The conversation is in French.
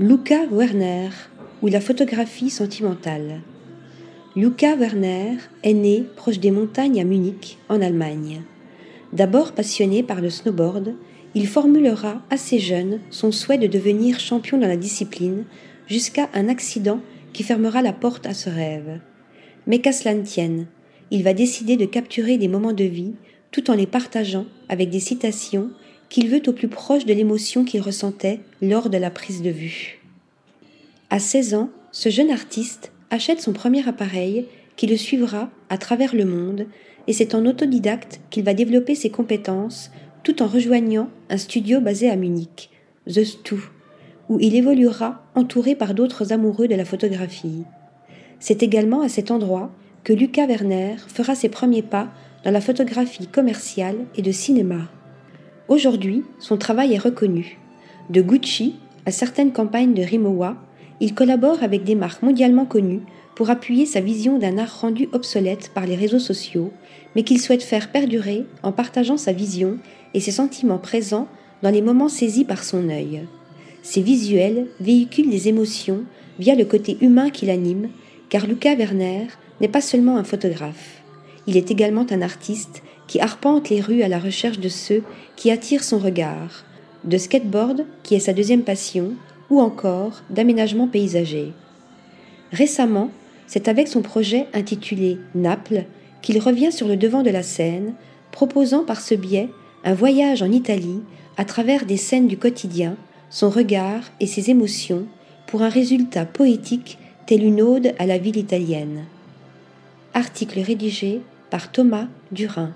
Luca Werner ou la photographie sentimentale. Luca Werner est né proche des montagnes à Munich, en Allemagne. D'abord passionné par le snowboard, il formulera assez jeune son souhait de devenir champion dans la discipline jusqu'à un accident qui fermera la porte à ce rêve. Mais qu'à cela ne tienne, il va décider de capturer des moments de vie tout en les partageant avec des citations qu'il veut au plus proche de l'émotion qu'il ressentait lors de la prise de vue. À 16 ans, ce jeune artiste achète son premier appareil qui le suivra à travers le monde et c'est en autodidacte qu'il va développer ses compétences tout en rejoignant un studio basé à Munich, The Stu, où il évoluera entouré par d'autres amoureux de la photographie. C'est également à cet endroit que Lucas Werner fera ses premiers pas dans la photographie commerciale et de cinéma. Aujourd'hui, son travail est reconnu. De Gucci à certaines campagnes de Rimowa, il collabore avec des marques mondialement connues pour appuyer sa vision d'un art rendu obsolète par les réseaux sociaux, mais qu'il souhaite faire perdurer en partageant sa vision et ses sentiments présents dans les moments saisis par son œil. Ses visuels véhiculent des émotions via le côté humain qui l'anime, car Luca Werner n'est pas seulement un photographe. Il est également un artiste qui arpente les rues à la recherche de ceux qui attirent son regard, de skateboard, qui est sa deuxième passion, ou encore d'aménagement paysager. Récemment, c'est avec son projet intitulé Naples qu'il revient sur le devant de la scène, proposant par ce biais un voyage en Italie à travers des scènes du quotidien, son regard et ses émotions, pour un résultat poétique tel une ode à la ville italienne. Article rédigé par Thomas Durin.